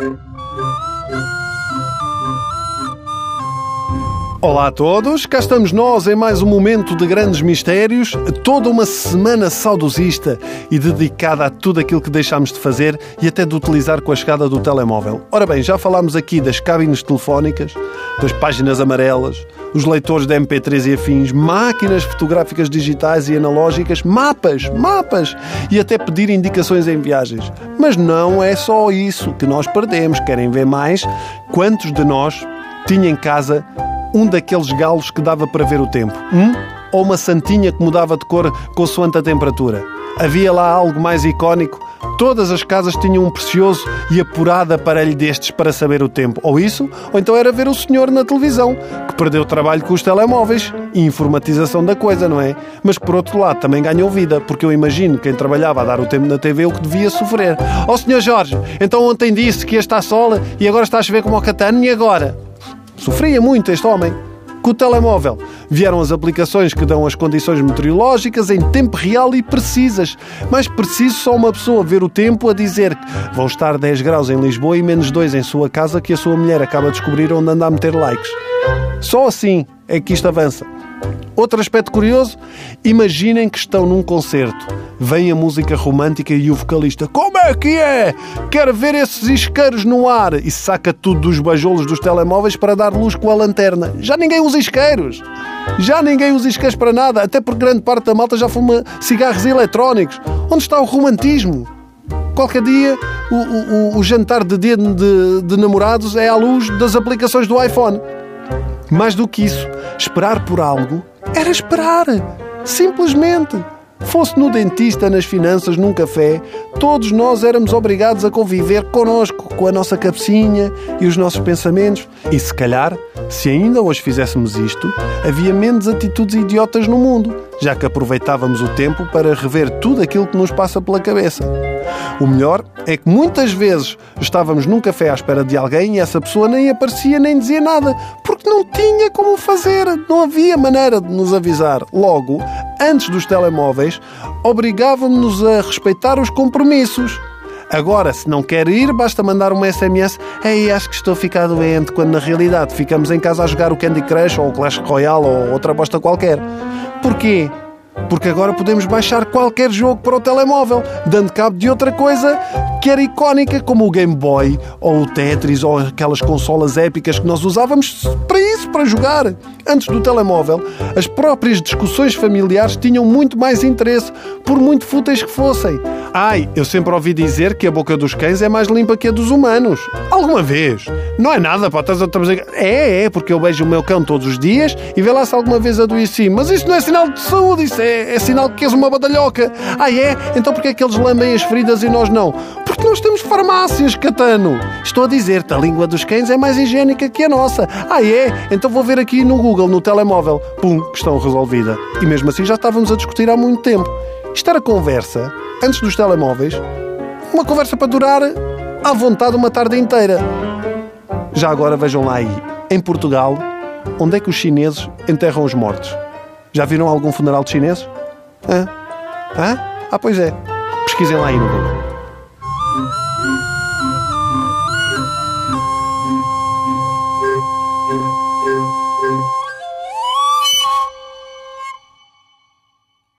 Thank you. Olá a todos, cá estamos nós em mais um momento de grandes mistérios, toda uma semana saudosista e dedicada a tudo aquilo que deixámos de fazer e até de utilizar com a chegada do telemóvel. Ora bem, já falámos aqui das cabines telefónicas, das páginas amarelas, os leitores de MP3 e afins, máquinas fotográficas digitais e analógicas, mapas, mapas e até pedir indicações em viagens. Mas não é só isso que nós perdemos. Querem ver mais? Quantos de nós tinha em casa um daqueles galos que dava para ver o tempo? Um? Ou uma santinha que mudava de cor consoante a temperatura? Havia lá algo mais icónico? Todas as casas tinham um precioso e apurado aparelho destes para saber o tempo. Ou isso, ou então era ver o senhor na televisão, que perdeu trabalho com os telemóveis e informatização da coisa, não é? Mas por outro lado também ganhou vida, porque eu imagino quem trabalhava a dar o tempo na TV o que devia sofrer. Ó oh, senhor Jorge, então ontem disse que ia estar sola e agora está a chover como o catano e agora? Sofria muito este homem. Com o telemóvel vieram as aplicações que dão as condições meteorológicas em tempo real e precisas. Mais preciso só uma pessoa ver o tempo a dizer que vão estar 10 graus em Lisboa e menos 2 em sua casa que a sua mulher acaba de descobrir onde anda a meter likes. Só assim é que isto avança. Outro aspecto curioso, imaginem que estão num concerto. Vem a música romântica e o vocalista, como é que é? Quero ver esses isqueiros no ar. E saca tudo dos bajolos dos telemóveis para dar luz com a lanterna. Já ninguém usa isqueiros. Já ninguém usa isqueiros para nada, até porque grande parte da malta já fuma cigarros eletrónicos. Onde está o romantismo? Qualquer dia o, o, o jantar de dia de, de namorados é à luz das aplicações do iPhone. Mais do que isso, esperar por algo era esperar. Simplesmente. Fosse no dentista, nas finanças, num café, todos nós éramos obrigados a conviver connosco, com a nossa cabecinha e os nossos pensamentos. E se calhar, se ainda hoje fizéssemos isto, havia menos atitudes idiotas no mundo, já que aproveitávamos o tempo para rever tudo aquilo que nos passa pela cabeça. O melhor é que muitas vezes estávamos num café à espera de alguém e essa pessoa nem aparecia nem dizia nada, porque não tinha como fazer, não havia maneira de nos avisar. Logo, antes dos telemóveis, obrigávamos-nos a respeitar os compromissos. Agora, se não quer ir, basta mandar uma SMS Ei, acho que estou a ficar doente, quando na realidade ficamos em casa a jogar o Candy Crush ou o Clash Royale ou outra bosta qualquer. Porquê? Porque agora podemos baixar qualquer jogo para o telemóvel, dando cabo de outra coisa que era icónica, como o Game Boy, ou o Tetris, ou aquelas consolas épicas que nós usávamos para isso, para jogar. Antes do telemóvel, as próprias discussões familiares tinham muito mais interesse, por muito fúteis que fossem. Ai, eu sempre ouvi dizer que a boca dos cães é mais limpa que a dos humanos. Alguma vez? Não é nada, pá, estás a. É, é, porque eu beijo o meu cão todos os dias e vê lá se alguma vez adoeci. Mas isso não é sinal de saúde, isso é, é sinal que és uma badalhoca. Ah, é? Então porquê é que eles lambem as feridas e nós não? Porque nós temos farmácias, Catano. Estou a dizer-te, a língua dos cães é mais higiênica que a nossa. Ah, é? Então vou ver aqui no Google, no telemóvel. Pum, questão resolvida. E mesmo assim já estávamos a discutir há muito tempo. Isto era conversa, antes dos telemóveis, uma conversa para durar à vontade uma tarde inteira. Já agora vejam lá aí, em Portugal, onde é que os chineses enterram os mortos? Já viram algum funeral de chineses? Hã? Hã? Ah, pois é. Pesquisem lá aí no Google. 嗯嗯